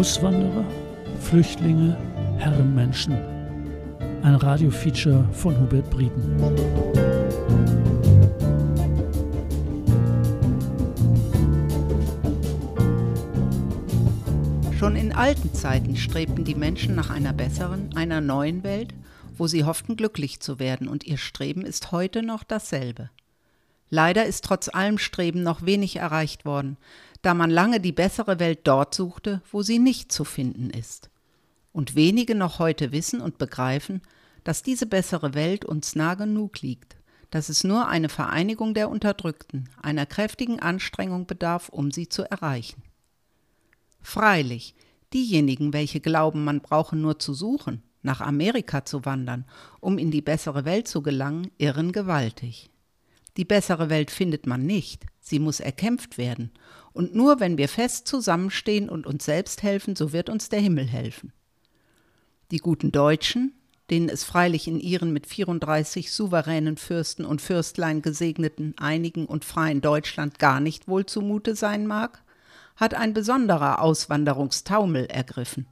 Auswanderer, Flüchtlinge, Herrenmenschen. Ein Radiofeature von Hubert Brieden. Schon in alten Zeiten strebten die Menschen nach einer besseren, einer neuen Welt, wo sie hofften, glücklich zu werden, und ihr Streben ist heute noch dasselbe. Leider ist trotz allem Streben noch wenig erreicht worden, da man lange die bessere Welt dort suchte, wo sie nicht zu finden ist. Und wenige noch heute wissen und begreifen, dass diese bessere Welt uns nah genug liegt, dass es nur eine Vereinigung der Unterdrückten, einer kräftigen Anstrengung bedarf, um sie zu erreichen. Freilich, diejenigen, welche glauben, man brauche nur zu suchen, nach Amerika zu wandern, um in die bessere Welt zu gelangen, irren gewaltig. Die bessere Welt findet man nicht, sie muss erkämpft werden, und nur wenn wir fest zusammenstehen und uns selbst helfen, so wird uns der Himmel helfen. Die guten Deutschen, denen es freilich in ihren mit 34 souveränen Fürsten und Fürstlein gesegneten, einigen und freien Deutschland gar nicht wohl zumute sein mag, hat ein besonderer Auswanderungstaumel ergriffen.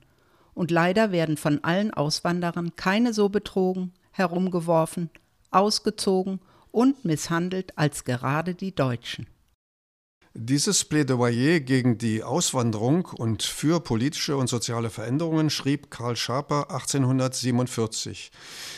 Und leider werden von allen Auswanderern keine so betrogen, herumgeworfen, ausgezogen und misshandelt als gerade die Deutschen. Dieses Plädoyer gegen die Auswanderung und für politische und soziale Veränderungen schrieb Karl Schaper 1847.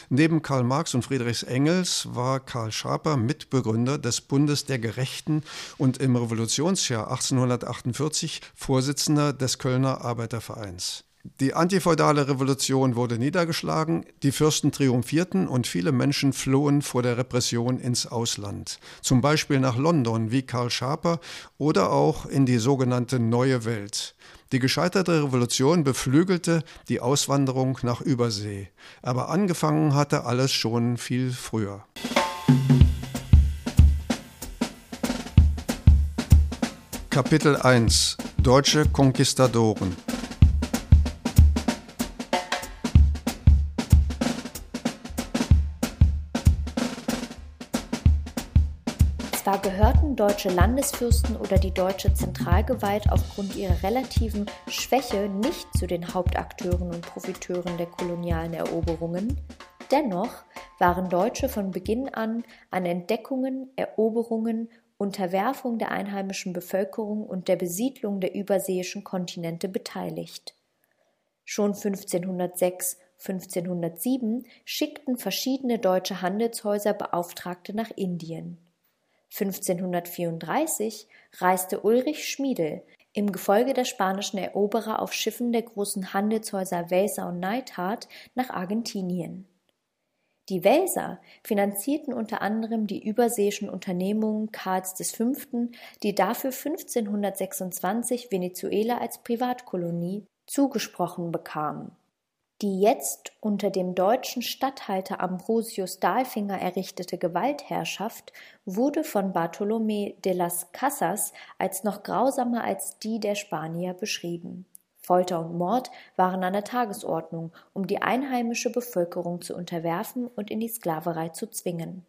Neben Karl Marx und Friedrichs Engels war Karl Schaper Mitbegründer des Bundes der Gerechten und im Revolutionsjahr 1848 Vorsitzender des Kölner Arbeitervereins. Die antifeudale Revolution wurde niedergeschlagen, die Fürsten triumphierten und viele Menschen flohen vor der Repression ins Ausland, zum Beispiel nach London wie Karl Schaper oder auch in die sogenannte Neue Welt. Die gescheiterte Revolution beflügelte die Auswanderung nach Übersee, aber angefangen hatte alles schon viel früher. Kapitel 1 Deutsche Konquistadoren deutsche Landesfürsten oder die deutsche Zentralgewalt aufgrund ihrer relativen Schwäche nicht zu den Hauptakteuren und Profiteuren der kolonialen Eroberungen, dennoch waren Deutsche von Beginn an an Entdeckungen, Eroberungen, Unterwerfung der einheimischen Bevölkerung und der Besiedlung der überseeischen Kontinente beteiligt. Schon 1506 1507 schickten verschiedene deutsche Handelshäuser Beauftragte nach Indien. 1534 reiste Ulrich Schmiedel im Gefolge der spanischen Eroberer auf Schiffen der großen Handelshäuser Welser und Neidhardt nach Argentinien. Die Welser finanzierten unter anderem die überseeischen Unternehmungen Karls V., die dafür 1526 Venezuela als Privatkolonie zugesprochen bekamen die jetzt unter dem deutschen Statthalter Ambrosius Dalfinger errichtete Gewaltherrschaft wurde von Bartolomé de las Casas als noch grausamer als die der Spanier beschrieben. Folter und Mord waren an der Tagesordnung, um die einheimische Bevölkerung zu unterwerfen und in die Sklaverei zu zwingen.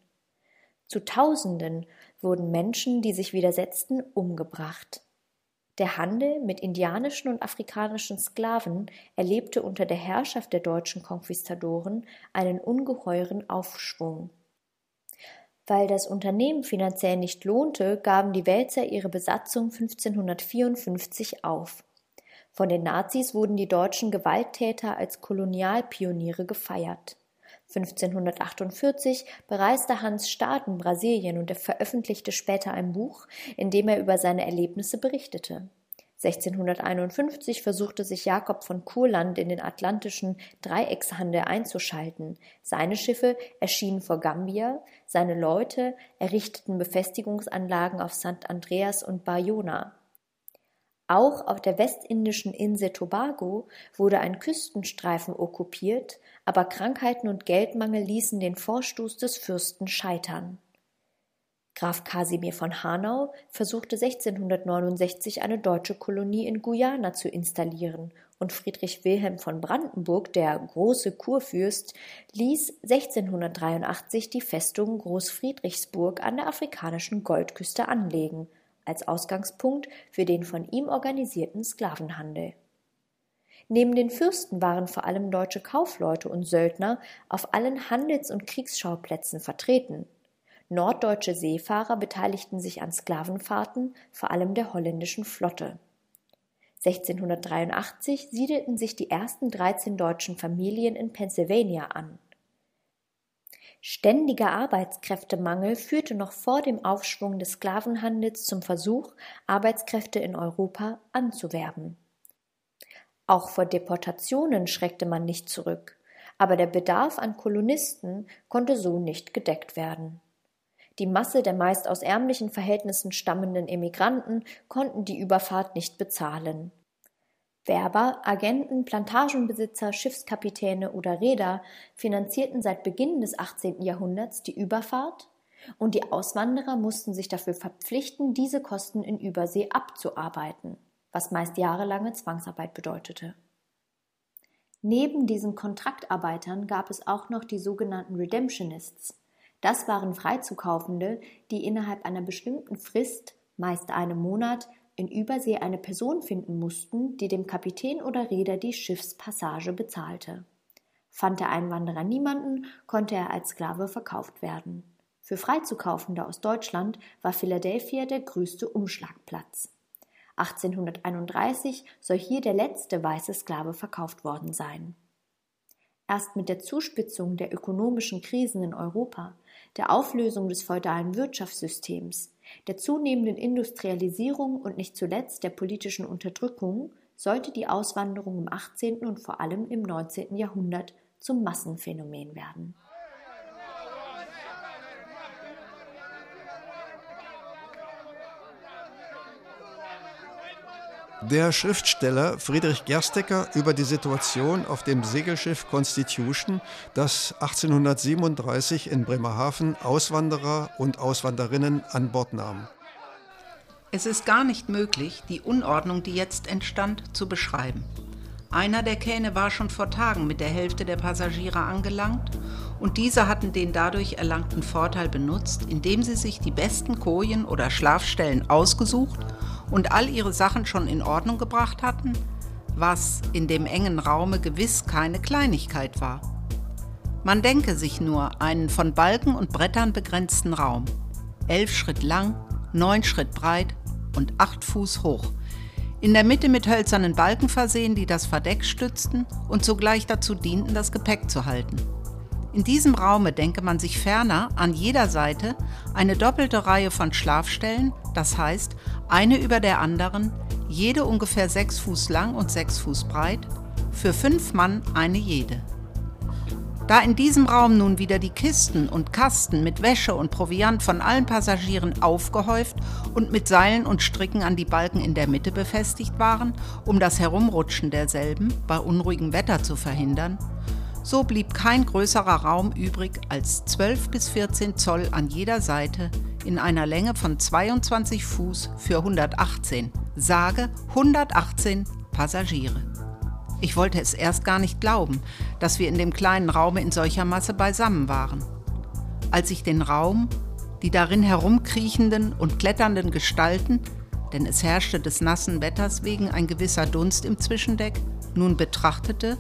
Zu Tausenden wurden Menschen, die sich widersetzten, umgebracht. Der Handel mit indianischen und afrikanischen Sklaven erlebte unter der Herrschaft der deutschen Konquistadoren einen ungeheuren Aufschwung. Weil das Unternehmen finanziell nicht lohnte, gaben die Wälzer ihre Besatzung 1554 auf. Von den Nazis wurden die deutschen Gewalttäter als Kolonialpioniere gefeiert. 1548 bereiste Hans Staaten Brasilien und er veröffentlichte später ein Buch, in dem er über seine Erlebnisse berichtete. 1651 versuchte sich Jakob von Kurland in den atlantischen Dreieckshandel einzuschalten. Seine Schiffe erschienen vor Gambia, seine Leute errichteten Befestigungsanlagen auf St. Andreas und Bayona. Auch auf der westindischen Insel Tobago wurde ein Küstenstreifen okkupiert, aber Krankheiten und Geldmangel ließen den Vorstoß des Fürsten scheitern. Graf Kasimir von Hanau versuchte 1669 eine deutsche Kolonie in Guyana zu installieren und Friedrich Wilhelm von Brandenburg, der große Kurfürst, ließ 1683 die Festung Großfriedrichsburg an der afrikanischen Goldküste anlegen, als Ausgangspunkt für den von ihm organisierten Sklavenhandel Neben den Fürsten waren vor allem deutsche Kaufleute und Söldner auf allen Handels- und Kriegsschauplätzen vertreten. Norddeutsche Seefahrer beteiligten sich an Sklavenfahrten, vor allem der holländischen Flotte. 1683 siedelten sich die ersten 13 deutschen Familien in Pennsylvania an. Ständiger Arbeitskräftemangel führte noch vor dem Aufschwung des Sklavenhandels zum Versuch, Arbeitskräfte in Europa anzuwerben. Auch vor Deportationen schreckte man nicht zurück, aber der Bedarf an Kolonisten konnte so nicht gedeckt werden. Die Masse der meist aus ärmlichen Verhältnissen stammenden Emigranten konnten die Überfahrt nicht bezahlen. Werber, Agenten, Plantagenbesitzer, Schiffskapitäne oder Reeder finanzierten seit Beginn des 18. Jahrhunderts die Überfahrt und die Auswanderer mussten sich dafür verpflichten, diese Kosten in Übersee abzuarbeiten was meist jahrelange Zwangsarbeit bedeutete. Neben diesen Kontraktarbeitern gab es auch noch die sogenannten Redemptionists. Das waren Freizukaufende, die innerhalb einer bestimmten Frist, meist einem Monat, in Übersee eine Person finden mussten, die dem Kapitän oder Reeder die Schiffspassage bezahlte. Fand der Einwanderer niemanden, konnte er als Sklave verkauft werden. Für Freizukaufende aus Deutschland war Philadelphia der größte Umschlagplatz. 1831 soll hier der letzte weiße Sklave verkauft worden sein. Erst mit der Zuspitzung der ökonomischen Krisen in Europa, der Auflösung des feudalen Wirtschaftssystems, der zunehmenden Industrialisierung und nicht zuletzt der politischen Unterdrückung sollte die Auswanderung im 18. und vor allem im 19. Jahrhundert zum Massenphänomen werden. Der Schriftsteller Friedrich Gerstecker über die Situation auf dem Segelschiff Constitution, das 1837 in Bremerhaven Auswanderer und Auswanderinnen an Bord nahm. Es ist gar nicht möglich, die Unordnung, die jetzt entstand, zu beschreiben. Einer der Kähne war schon vor Tagen mit der Hälfte der Passagiere angelangt und diese hatten den dadurch erlangten Vorteil benutzt, indem sie sich die besten Kojen oder Schlafstellen ausgesucht und all ihre Sachen schon in Ordnung gebracht hatten, was in dem engen Raume gewiss keine Kleinigkeit war. Man denke sich nur einen von Balken und Brettern begrenzten Raum, elf Schritt lang, neun Schritt breit und acht Fuß hoch, in der Mitte mit hölzernen Balken versehen, die das Verdeck stützten und zugleich dazu dienten, das Gepäck zu halten. In diesem Raume denke man sich ferner an jeder Seite eine doppelte Reihe von Schlafstellen, das heißt eine über der anderen, jede ungefähr sechs Fuß lang und sechs Fuß breit, für fünf Mann eine jede. Da in diesem Raum nun wieder die Kisten und Kasten mit Wäsche und Proviant von allen Passagieren aufgehäuft und mit Seilen und Stricken an die Balken in der Mitte befestigt waren, um das Herumrutschen derselben bei unruhigem Wetter zu verhindern, so blieb kein größerer Raum übrig als 12 bis 14 Zoll an jeder Seite in einer Länge von 22 Fuß für 118, sage 118 Passagiere. Ich wollte es erst gar nicht glauben, dass wir in dem kleinen Raume in solcher Masse beisammen waren. Als ich den Raum, die darin herumkriechenden und kletternden Gestalten, denn es herrschte des nassen Wetters wegen ein gewisser Dunst im Zwischendeck, nun betrachtete,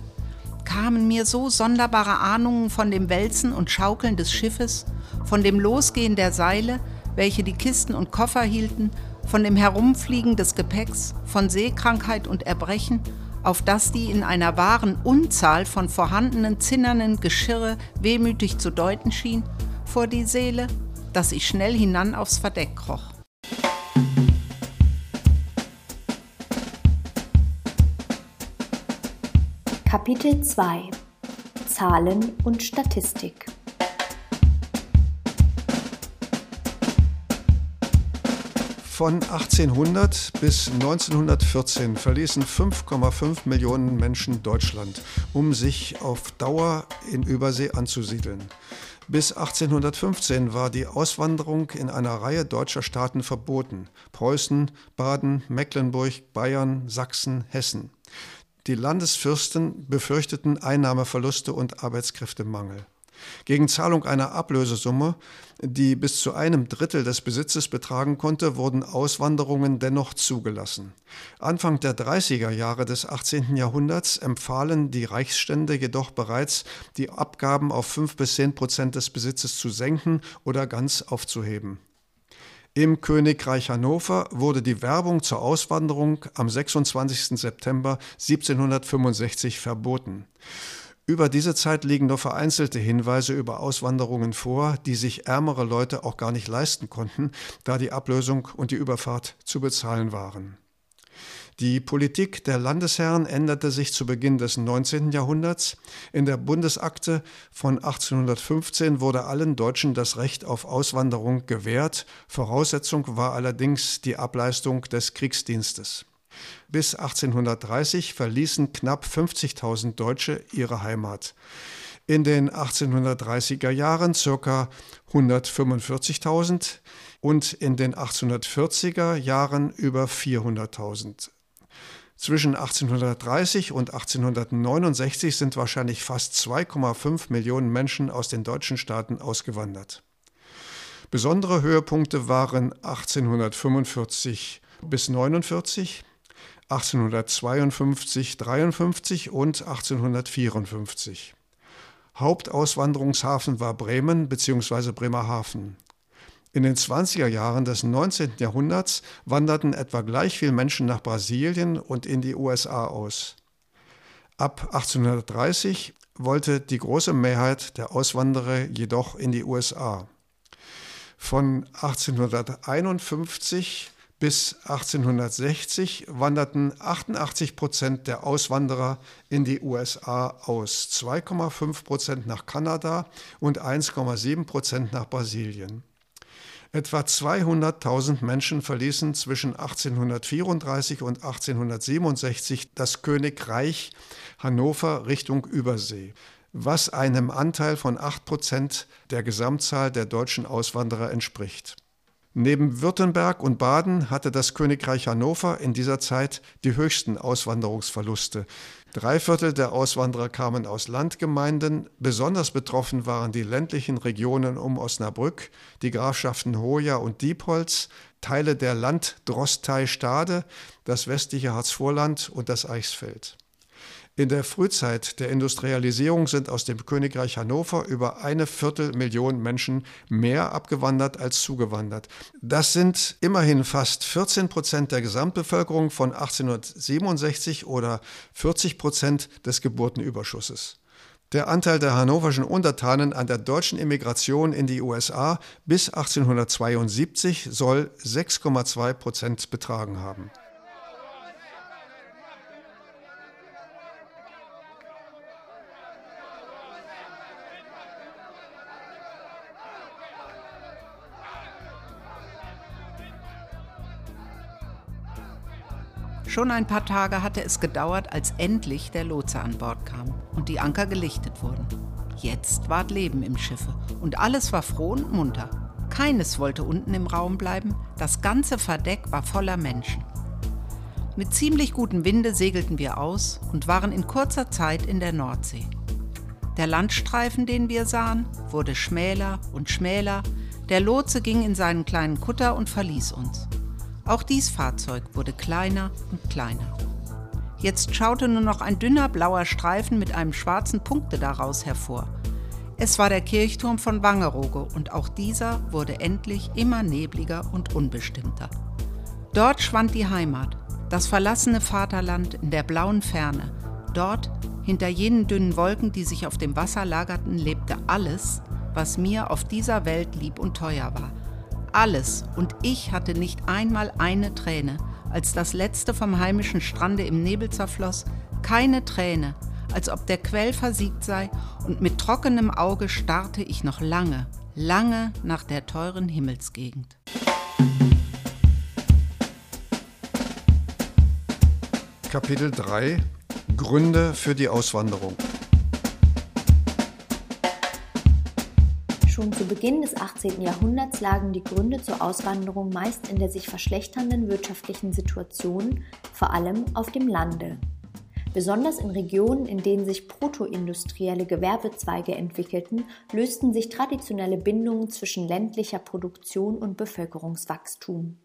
kamen mir so sonderbare Ahnungen von dem Wälzen und Schaukeln des Schiffes, von dem Losgehen der Seile, welche die Kisten und Koffer hielten, von dem Herumfliegen des Gepäcks, von Seekrankheit und Erbrechen, auf das die in einer wahren Unzahl von vorhandenen zinnernen Geschirre wehmütig zu deuten schien, vor die Seele, dass ich schnell hinan aufs Verdeck kroch. Kapitel 2 Zahlen und Statistik Von 1800 bis 1914 verließen 5,5 Millionen Menschen Deutschland, um sich auf Dauer in Übersee anzusiedeln. Bis 1815 war die Auswanderung in einer Reihe deutscher Staaten verboten: Preußen, Baden, Mecklenburg, Bayern, Sachsen, Hessen. Die Landesfürsten befürchteten Einnahmeverluste und Arbeitskräftemangel. Gegen Zahlung einer Ablösesumme, die bis zu einem Drittel des Besitzes betragen konnte, wurden Auswanderungen dennoch zugelassen. Anfang der 30er Jahre des 18. Jahrhunderts empfahlen die Reichsstände jedoch bereits, die Abgaben auf 5 bis 10 Prozent des Besitzes zu senken oder ganz aufzuheben. Im Königreich Hannover wurde die Werbung zur Auswanderung am 26. September 1765 verboten. Über diese Zeit liegen nur vereinzelte Hinweise über Auswanderungen vor, die sich ärmere Leute auch gar nicht leisten konnten, da die Ablösung und die Überfahrt zu bezahlen waren. Die Politik der Landesherren änderte sich zu Beginn des 19. Jahrhunderts. In der Bundesakte von 1815 wurde allen Deutschen das Recht auf Auswanderung gewährt. Voraussetzung war allerdings die Ableistung des Kriegsdienstes. Bis 1830 verließen knapp 50.000 Deutsche ihre Heimat. In den 1830er Jahren ca. 145.000 und in den 1840er Jahren über 400.000. Zwischen 1830 und 1869 sind wahrscheinlich fast 2,5 Millionen Menschen aus den deutschen Staaten ausgewandert. Besondere Höhepunkte waren 1845 bis 49, 1852, 53 und 1854. Hauptauswanderungshafen war Bremen bzw. Bremerhaven. In den 20er Jahren des 19. Jahrhunderts wanderten etwa gleich viele Menschen nach Brasilien und in die USA aus. Ab 1830 wollte die große Mehrheit der Auswanderer jedoch in die USA. Von 1851 bis 1860 wanderten 88 Prozent der Auswanderer in die USA aus, 2,5 Prozent nach Kanada und 1,7 Prozent nach Brasilien. Etwa 200.000 Menschen verließen zwischen 1834 und 1867 das Königreich Hannover Richtung Übersee, was einem Anteil von 8 Prozent der Gesamtzahl der deutschen Auswanderer entspricht. Neben Württemberg und Baden hatte das Königreich Hannover in dieser Zeit die höchsten Auswanderungsverluste. Drei Viertel der Auswanderer kamen aus Landgemeinden. Besonders betroffen waren die ländlichen Regionen um Osnabrück, die Grafschaften Hoya und Diepholz, Teile der Landdrostei Stade, das westliche Harzvorland und das Eichsfeld. In der Frühzeit der Industrialisierung sind aus dem Königreich Hannover über eine Viertelmillion Menschen mehr abgewandert als zugewandert. Das sind immerhin fast 14 Prozent der Gesamtbevölkerung von 1867 oder 40 Prozent des Geburtenüberschusses. Der Anteil der hannoverschen Untertanen an der deutschen Immigration in die USA bis 1872 soll 6,2 Prozent betragen haben. Schon ein paar Tage hatte es gedauert, als endlich der Lotse an Bord kam und die Anker gelichtet wurden. Jetzt ward Leben im Schiffe und alles war froh und munter. Keines wollte unten im Raum bleiben, das ganze Verdeck war voller Menschen. Mit ziemlich gutem Winde segelten wir aus und waren in kurzer Zeit in der Nordsee. Der Landstreifen, den wir sahen, wurde schmäler und schmäler, der Lotse ging in seinen kleinen Kutter und verließ uns. Auch dies Fahrzeug wurde kleiner und kleiner. Jetzt schaute nur noch ein dünner blauer Streifen mit einem schwarzen Punkte daraus hervor. Es war der Kirchturm von Wangerooge und auch dieser wurde endlich immer nebliger und unbestimmter. Dort schwand die Heimat, das verlassene Vaterland in der blauen Ferne. Dort, hinter jenen dünnen Wolken, die sich auf dem Wasser lagerten, lebte alles, was mir auf dieser Welt lieb und teuer war alles. Und ich hatte nicht einmal eine Träne, als das letzte vom heimischen Strande im Nebel zerfloss, keine Träne, als ob der Quell versiegt sei, und mit trockenem Auge starrte ich noch lange, lange nach der teuren Himmelsgegend. Kapitel 3 Gründe für die Auswanderung Schon zu Beginn des 18. Jahrhunderts lagen die Gründe zur Auswanderung meist in der sich verschlechternden wirtschaftlichen Situation, vor allem auf dem Lande. Besonders in Regionen, in denen sich protoindustrielle Gewerbezweige entwickelten, lösten sich traditionelle Bindungen zwischen ländlicher Produktion und Bevölkerungswachstum.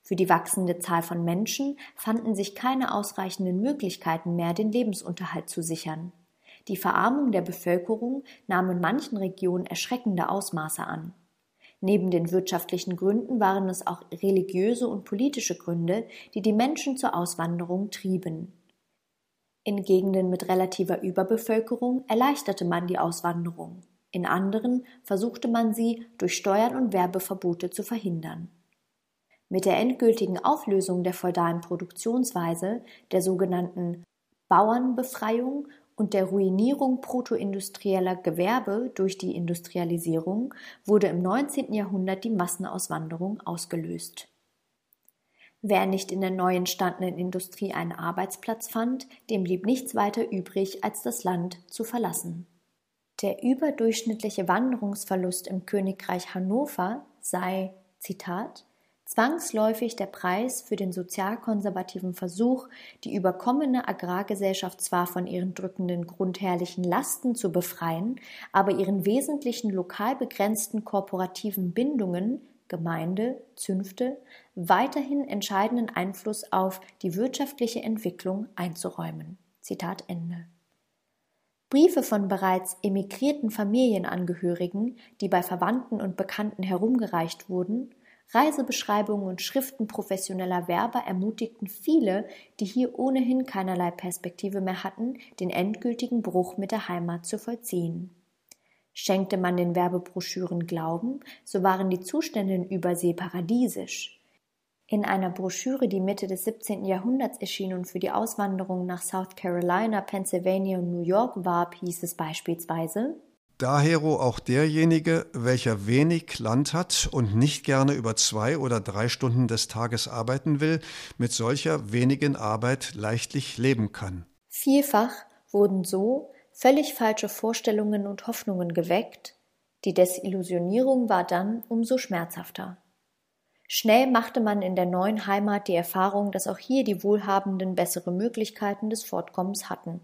Für die wachsende Zahl von Menschen fanden sich keine ausreichenden Möglichkeiten mehr, den Lebensunterhalt zu sichern. Die Verarmung der Bevölkerung nahm in manchen Regionen erschreckende Ausmaße an. Neben den wirtschaftlichen Gründen waren es auch religiöse und politische Gründe, die die Menschen zur Auswanderung trieben. In Gegenden mit relativer Überbevölkerung erleichterte man die Auswanderung, in anderen versuchte man sie durch Steuern und Werbeverbote zu verhindern. Mit der endgültigen Auflösung der feudalen Produktionsweise, der sogenannten Bauernbefreiung und der Ruinierung protoindustrieller Gewerbe durch die Industrialisierung wurde im 19. Jahrhundert die Massenauswanderung ausgelöst. Wer nicht in der neu entstandenen Industrie einen Arbeitsplatz fand, dem blieb nichts weiter übrig, als das Land zu verlassen. Der überdurchschnittliche Wanderungsverlust im Königreich Hannover sei, Zitat, zwangsläufig der Preis für den sozialkonservativen Versuch, die überkommene Agrargesellschaft zwar von ihren drückenden grundherrlichen Lasten zu befreien, aber ihren wesentlichen lokal begrenzten korporativen Bindungen Gemeinde, Zünfte weiterhin entscheidenden Einfluss auf die wirtschaftliche Entwicklung einzuräumen. Zitat Ende. Briefe von bereits emigrierten Familienangehörigen, die bei Verwandten und Bekannten herumgereicht wurden, Reisebeschreibungen und Schriften professioneller Werber ermutigten viele, die hier ohnehin keinerlei Perspektive mehr hatten, den endgültigen Bruch mit der Heimat zu vollziehen. Schenkte man den Werbebroschüren Glauben, so waren die Zustände in Übersee paradiesisch. In einer Broschüre, die Mitte des 17. Jahrhunderts erschien und für die Auswanderung nach South Carolina, Pennsylvania und New York warb, hieß es beispielsweise Dahero auch derjenige, welcher wenig Land hat und nicht gerne über zwei oder drei Stunden des Tages arbeiten will, mit solcher wenigen Arbeit leichtlich leben kann. Vielfach wurden so völlig falsche Vorstellungen und Hoffnungen geweckt, die Desillusionierung war dann umso schmerzhafter. Schnell machte man in der neuen Heimat die Erfahrung, dass auch hier die Wohlhabenden bessere Möglichkeiten des Fortkommens hatten.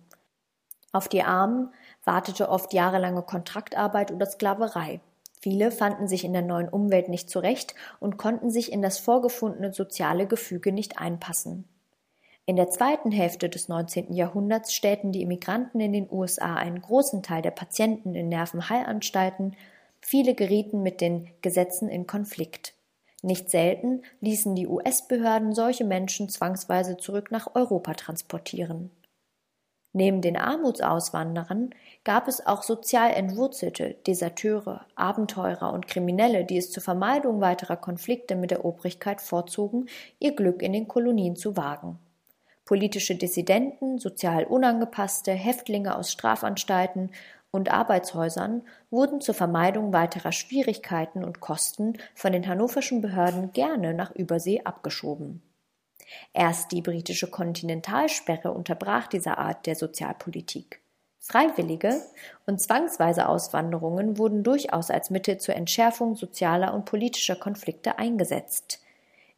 Auf die Armen wartete oft jahrelange Kontraktarbeit oder Sklaverei. Viele fanden sich in der neuen Umwelt nicht zurecht und konnten sich in das vorgefundene soziale Gefüge nicht einpassen. In der zweiten Hälfte des 19. Jahrhunderts stellten die Immigranten in den USA einen großen Teil der Patienten in Nervenheilanstalten, viele gerieten mit den Gesetzen in Konflikt. Nicht selten ließen die US-Behörden solche Menschen zwangsweise zurück nach Europa transportieren. Neben den Armutsauswanderern gab es auch sozial Entwurzelte, Deserteure, Abenteurer und Kriminelle, die es zur Vermeidung weiterer Konflikte mit der Obrigkeit vorzogen, ihr Glück in den Kolonien zu wagen politische Dissidenten, sozial Unangepasste, Häftlinge aus Strafanstalten und Arbeitshäusern wurden zur Vermeidung weiterer Schwierigkeiten und Kosten von den hannoverschen Behörden gerne nach Übersee abgeschoben. Erst die britische Kontinentalsperre unterbrach diese Art der Sozialpolitik. Freiwillige und zwangsweise Auswanderungen wurden durchaus als Mittel zur Entschärfung sozialer und politischer Konflikte eingesetzt.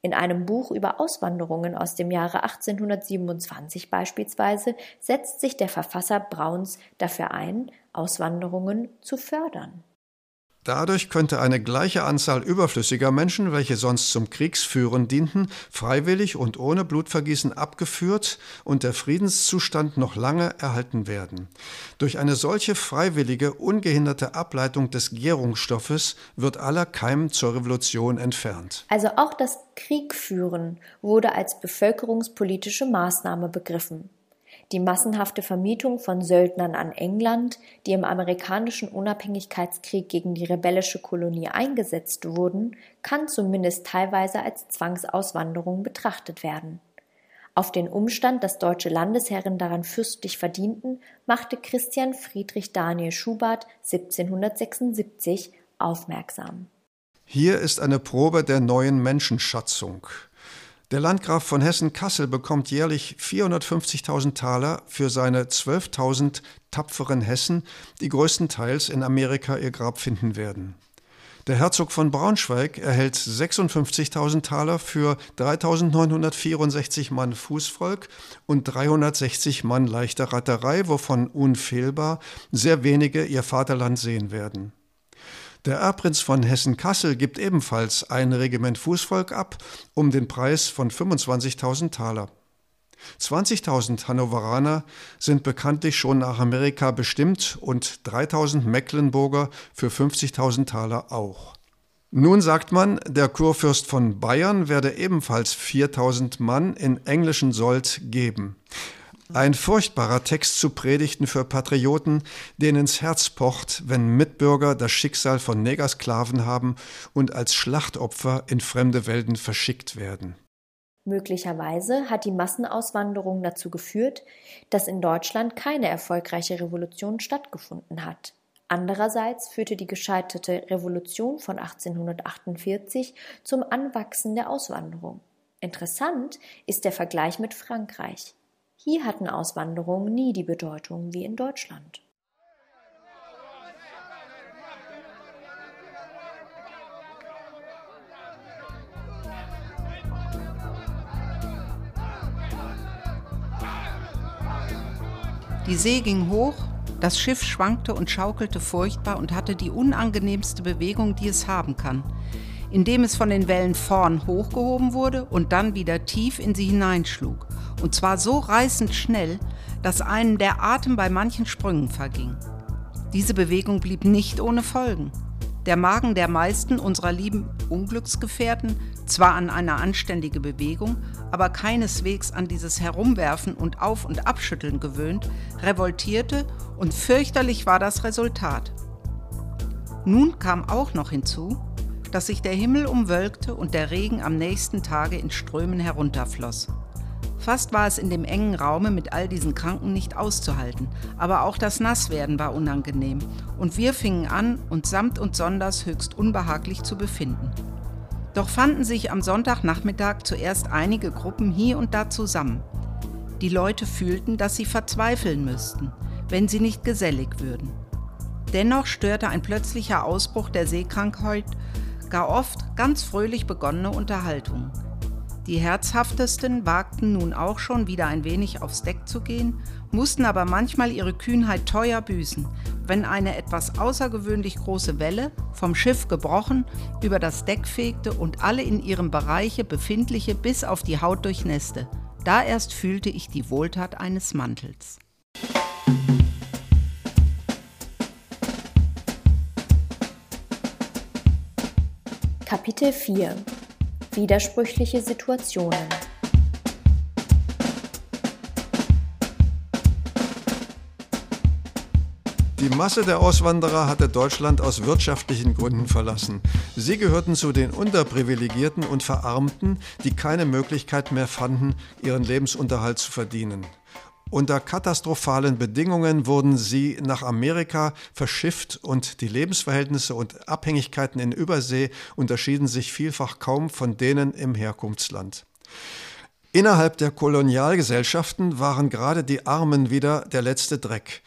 In einem Buch über Auswanderungen aus dem Jahre 1827 beispielsweise setzt sich der Verfasser Brauns dafür ein, Auswanderungen zu fördern. Dadurch könnte eine gleiche Anzahl überflüssiger Menschen, welche sonst zum Kriegsführen dienten, freiwillig und ohne Blutvergießen abgeführt und der Friedenszustand noch lange erhalten werden. Durch eine solche freiwillige, ungehinderte Ableitung des Gärungsstoffes wird aller Keim zur Revolution entfernt. Also auch das Kriegführen wurde als bevölkerungspolitische Maßnahme begriffen. Die massenhafte Vermietung von Söldnern an England, die im amerikanischen Unabhängigkeitskrieg gegen die rebellische Kolonie eingesetzt wurden, kann zumindest teilweise als Zwangsauswanderung betrachtet werden. Auf den Umstand, dass deutsche Landesherren daran fürstlich verdienten, machte Christian Friedrich Daniel Schubert 1776 aufmerksam. Hier ist eine Probe der neuen Menschenschatzung. Der Landgraf von Hessen-Kassel bekommt jährlich 450.000 Taler für seine 12.000 tapferen Hessen, die größtenteils in Amerika ihr Grab finden werden. Der Herzog von Braunschweig erhält 56.000 Taler für 3.964 Mann Fußvolk und 360 Mann leichter Ratterei, wovon unfehlbar sehr wenige ihr Vaterland sehen werden. Der Erbprinz von Hessen-Kassel gibt ebenfalls ein Regiment Fußvolk ab, um den Preis von 25.000 Taler. 20.000 Hannoveraner sind bekanntlich schon nach Amerika bestimmt und 3.000 Mecklenburger für 50.000 Taler auch. Nun sagt man, der Kurfürst von Bayern werde ebenfalls 4.000 Mann in englischen Sold geben. Ein furchtbarer Text zu Predigten für Patrioten, denen ins Herz pocht, wenn Mitbürger das Schicksal von Negersklaven haben und als Schlachtopfer in fremde Welten verschickt werden. Möglicherweise hat die Massenauswanderung dazu geführt, dass in Deutschland keine erfolgreiche Revolution stattgefunden hat. Andererseits führte die gescheiterte Revolution von 1848 zum Anwachsen der Auswanderung. Interessant ist der Vergleich mit Frankreich. Hier hatten Auswanderungen nie die Bedeutung wie in Deutschland. Die See ging hoch, das Schiff schwankte und schaukelte furchtbar und hatte die unangenehmste Bewegung, die es haben kann, indem es von den Wellen vorn hochgehoben wurde und dann wieder tief in sie hineinschlug, und zwar so reißend schnell, dass einem der Atem bei manchen Sprüngen verging. Diese Bewegung blieb nicht ohne Folgen. Der Magen der meisten unserer lieben Unglücksgefährten, zwar an eine anständige Bewegung, aber keineswegs an dieses Herumwerfen und Auf- und Abschütteln gewöhnt, revoltierte und fürchterlich war das Resultat. Nun kam auch noch hinzu, dass sich der Himmel umwölkte und der Regen am nächsten Tage in Strömen herunterfloss. Fast war es in dem engen Raume mit all diesen Kranken nicht auszuhalten, aber auch das Nasswerden war unangenehm und wir fingen an, uns samt und sonders höchst unbehaglich zu befinden. Doch fanden sich am Sonntagnachmittag zuerst einige Gruppen hier und da zusammen. Die Leute fühlten, dass sie verzweifeln müssten, wenn sie nicht gesellig würden. Dennoch störte ein plötzlicher Ausbruch der Seekrankheit gar oft ganz fröhlich begonnene Unterhaltungen. Die Herzhaftesten wagten nun auch schon wieder ein wenig aufs Deck zu gehen, mussten aber manchmal ihre Kühnheit teuer büßen, wenn eine etwas außergewöhnlich große Welle, vom Schiff gebrochen, über das Deck fegte und alle in ihrem Bereiche befindliche bis auf die Haut durchnässte. Da erst fühlte ich die Wohltat eines Mantels. Kapitel 4 Widersprüchliche Situationen. Die Masse der Auswanderer hatte Deutschland aus wirtschaftlichen Gründen verlassen. Sie gehörten zu den Unterprivilegierten und Verarmten, die keine Möglichkeit mehr fanden, ihren Lebensunterhalt zu verdienen. Unter katastrophalen Bedingungen wurden sie nach Amerika verschifft und die Lebensverhältnisse und Abhängigkeiten in Übersee unterschieden sich vielfach kaum von denen im Herkunftsland. Innerhalb der Kolonialgesellschaften waren gerade die Armen wieder der letzte Dreck.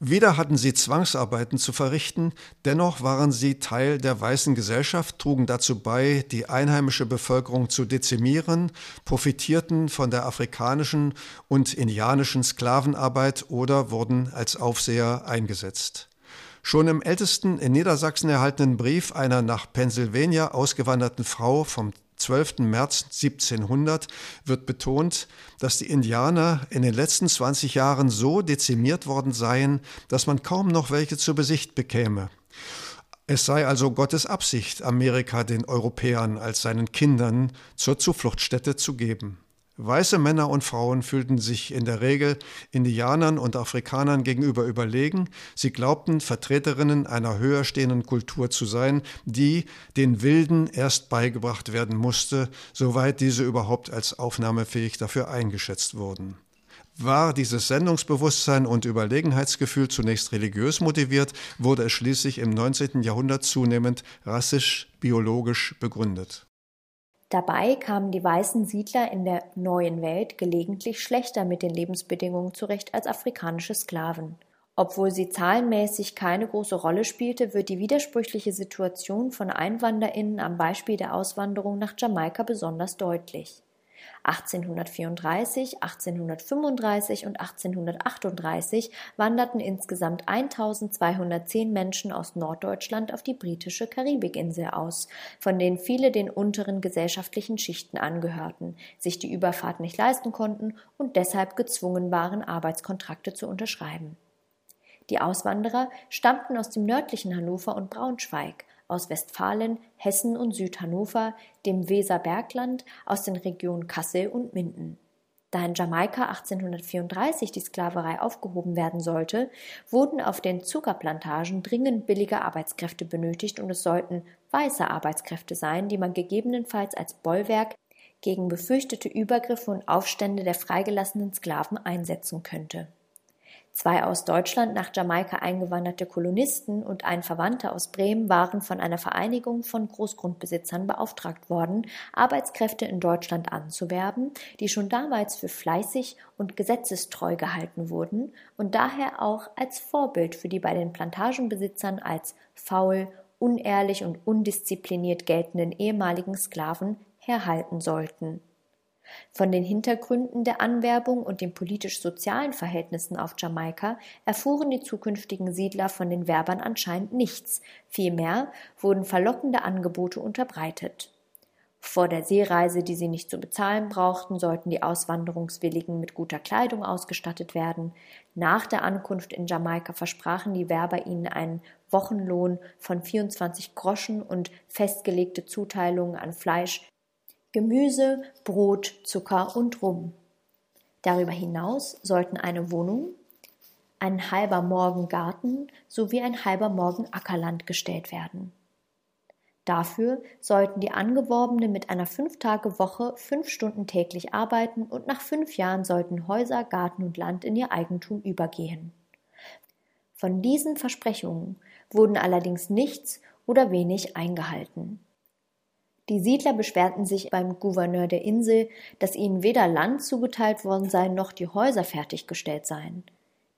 Wieder hatten sie Zwangsarbeiten zu verrichten, dennoch waren sie Teil der weißen Gesellschaft, trugen dazu bei, die einheimische Bevölkerung zu dezimieren, profitierten von der afrikanischen und indianischen Sklavenarbeit oder wurden als Aufseher eingesetzt. Schon im ältesten in Niedersachsen erhaltenen Brief einer nach Pennsylvania ausgewanderten Frau vom 12. März 1700 wird betont, dass die Indianer in den letzten 20 Jahren so dezimiert worden seien, dass man kaum noch welche zu Besicht bekäme. Es sei also Gottes Absicht, Amerika den Europäern als seinen Kindern zur Zufluchtsstätte zu geben. Weiße Männer und Frauen fühlten sich in der Regel Indianern und Afrikanern gegenüber überlegen. Sie glaubten, Vertreterinnen einer höher stehenden Kultur zu sein, die den Wilden erst beigebracht werden musste, soweit diese überhaupt als aufnahmefähig dafür eingeschätzt wurden. War dieses Sendungsbewusstsein und Überlegenheitsgefühl zunächst religiös motiviert, wurde es schließlich im 19. Jahrhundert zunehmend rassisch-biologisch begründet. Dabei kamen die weißen Siedler in der Neuen Welt gelegentlich schlechter mit den Lebensbedingungen zurecht als afrikanische Sklaven. Obwohl sie zahlenmäßig keine große Rolle spielte, wird die widersprüchliche Situation von EinwanderInnen am Beispiel der Auswanderung nach Jamaika besonders deutlich. 1834, 1835 und 1838 wanderten insgesamt 1210 Menschen aus Norddeutschland auf die britische Karibikinsel aus, von denen viele den unteren gesellschaftlichen Schichten angehörten, sich die Überfahrt nicht leisten konnten und deshalb gezwungen waren, Arbeitskontrakte zu unterschreiben. Die Auswanderer stammten aus dem nördlichen Hannover und Braunschweig, aus Westfalen, Hessen und Südhannover, dem Weserbergland, aus den Regionen Kassel und Minden. Da in Jamaika 1834 die Sklaverei aufgehoben werden sollte, wurden auf den Zuckerplantagen dringend billige Arbeitskräfte benötigt und es sollten weiße Arbeitskräfte sein, die man gegebenenfalls als Bollwerk gegen befürchtete Übergriffe und Aufstände der freigelassenen Sklaven einsetzen könnte. Zwei aus Deutschland nach Jamaika eingewanderte Kolonisten und ein Verwandter aus Bremen waren von einer Vereinigung von Großgrundbesitzern beauftragt worden, Arbeitskräfte in Deutschland anzuwerben, die schon damals für fleißig und gesetzestreu gehalten wurden und daher auch als Vorbild für die bei den Plantagenbesitzern als faul, unehrlich und undiszipliniert geltenden ehemaligen Sklaven herhalten sollten. Von den Hintergründen der Anwerbung und den politisch-sozialen Verhältnissen auf Jamaika erfuhren die zukünftigen Siedler von den Werbern anscheinend nichts, vielmehr wurden verlockende Angebote unterbreitet. Vor der Seereise, die sie nicht zu bezahlen brauchten, sollten die Auswanderungswilligen mit guter Kleidung ausgestattet werden. Nach der Ankunft in Jamaika versprachen die Werber ihnen einen Wochenlohn von 24 Groschen und festgelegte Zuteilungen an Fleisch, Gemüse, Brot, Zucker und Rum. Darüber hinaus sollten eine Wohnung, ein halber Morgen Garten sowie ein halber Morgen Ackerland gestellt werden. Dafür sollten die Angeworbenen mit einer Fünf-Tage-Woche fünf Stunden täglich arbeiten und nach fünf Jahren sollten Häuser, Garten und Land in ihr Eigentum übergehen. Von diesen Versprechungen wurden allerdings nichts oder wenig eingehalten. Die Siedler beschwerten sich beim Gouverneur der Insel, dass ihnen weder Land zugeteilt worden sei, noch die Häuser fertiggestellt seien.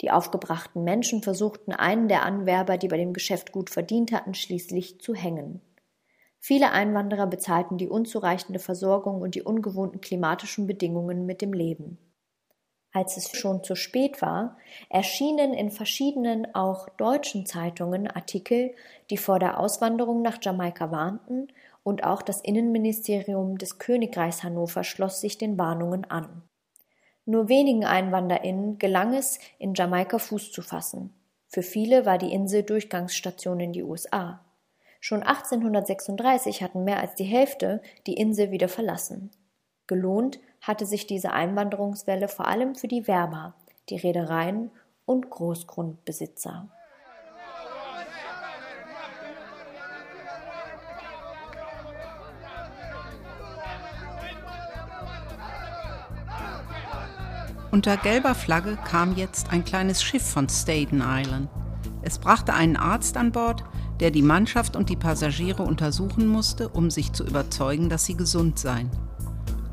Die aufgebrachten Menschen versuchten einen der Anwerber, die bei dem Geschäft gut verdient hatten, schließlich zu hängen. Viele Einwanderer bezahlten die unzureichende Versorgung und die ungewohnten klimatischen Bedingungen mit dem Leben. Als es schon zu spät war, erschienen in verschiedenen auch deutschen Zeitungen Artikel, die vor der Auswanderung nach Jamaika warnten und auch das Innenministerium des Königreichs Hannover schloss sich den Warnungen an. Nur wenigen EinwanderInnen gelang es, in Jamaika Fuß zu fassen. Für viele war die Insel Durchgangsstation in die USA. Schon 1836 hatten mehr als die Hälfte die Insel wieder verlassen. Gelohnt hatte sich diese Einwanderungswelle vor allem für die Werber, die Reedereien und Großgrundbesitzer. Unter gelber Flagge kam jetzt ein kleines Schiff von Staten Island. Es brachte einen Arzt an Bord, der die Mannschaft und die Passagiere untersuchen musste, um sich zu überzeugen, dass sie gesund seien.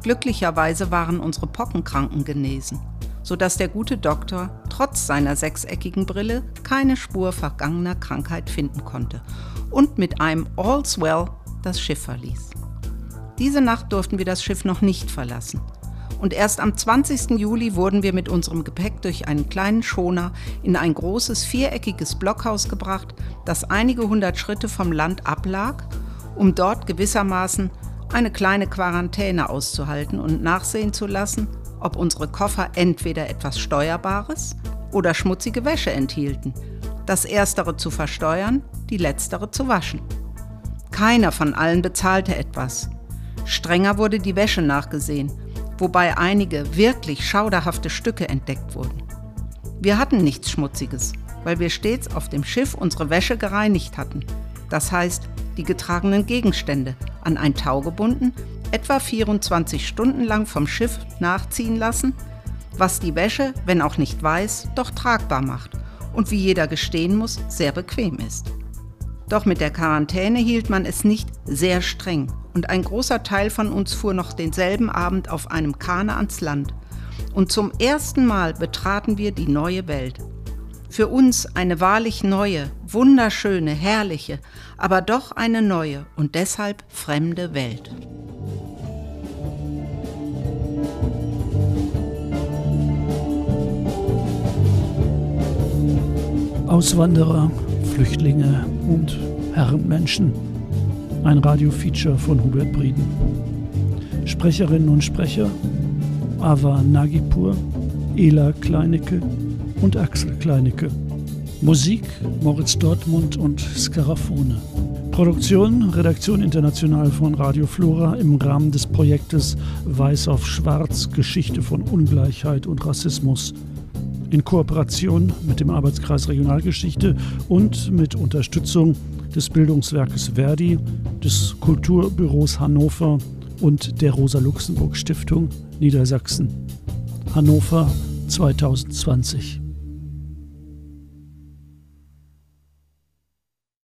Glücklicherweise waren unsere Pockenkranken genesen, sodass der gute Doktor trotz seiner sechseckigen Brille keine Spur vergangener Krankheit finden konnte und mit einem All's Well das Schiff verließ. Diese Nacht durften wir das Schiff noch nicht verlassen und erst am 20. Juli wurden wir mit unserem Gepäck durch einen kleinen Schoner in ein großes viereckiges Blockhaus gebracht, das einige hundert Schritte vom Land ablag, um dort gewissermaßen eine kleine Quarantäne auszuhalten und nachsehen zu lassen, ob unsere Koffer entweder etwas Steuerbares oder schmutzige Wäsche enthielten, das erstere zu versteuern, die letztere zu waschen. Keiner von allen bezahlte etwas. Strenger wurde die Wäsche nachgesehen wobei einige wirklich schauderhafte Stücke entdeckt wurden. Wir hatten nichts Schmutziges, weil wir stets auf dem Schiff unsere Wäsche gereinigt hatten. Das heißt, die getragenen Gegenstände an ein Tau gebunden, etwa 24 Stunden lang vom Schiff nachziehen lassen, was die Wäsche, wenn auch nicht weiß, doch tragbar macht und wie jeder gestehen muss, sehr bequem ist. Doch mit der Quarantäne hielt man es nicht sehr streng und ein großer Teil von uns fuhr noch denselben Abend auf einem Kahne ans Land. Und zum ersten Mal betraten wir die neue Welt. Für uns eine wahrlich neue, wunderschöne, herrliche, aber doch eine neue und deshalb fremde Welt. Auswanderer, Flüchtlinge und Herrenmenschen. Ein Radiofeature von Hubert Brieden. Sprecherinnen und Sprecher Ava Nagipur, Ela Kleinecke und Axel Kleinecke. Musik Moritz Dortmund und Scarafone. Produktion, Redaktion international von Radio Flora im Rahmen des Projektes Weiß auf Schwarz, Geschichte von Ungleichheit und Rassismus in Kooperation mit dem Arbeitskreis Regionalgeschichte und mit Unterstützung des Bildungswerkes Verdi, des Kulturbüros Hannover und der Rosa-Luxemburg-Stiftung Niedersachsen. Hannover 2020.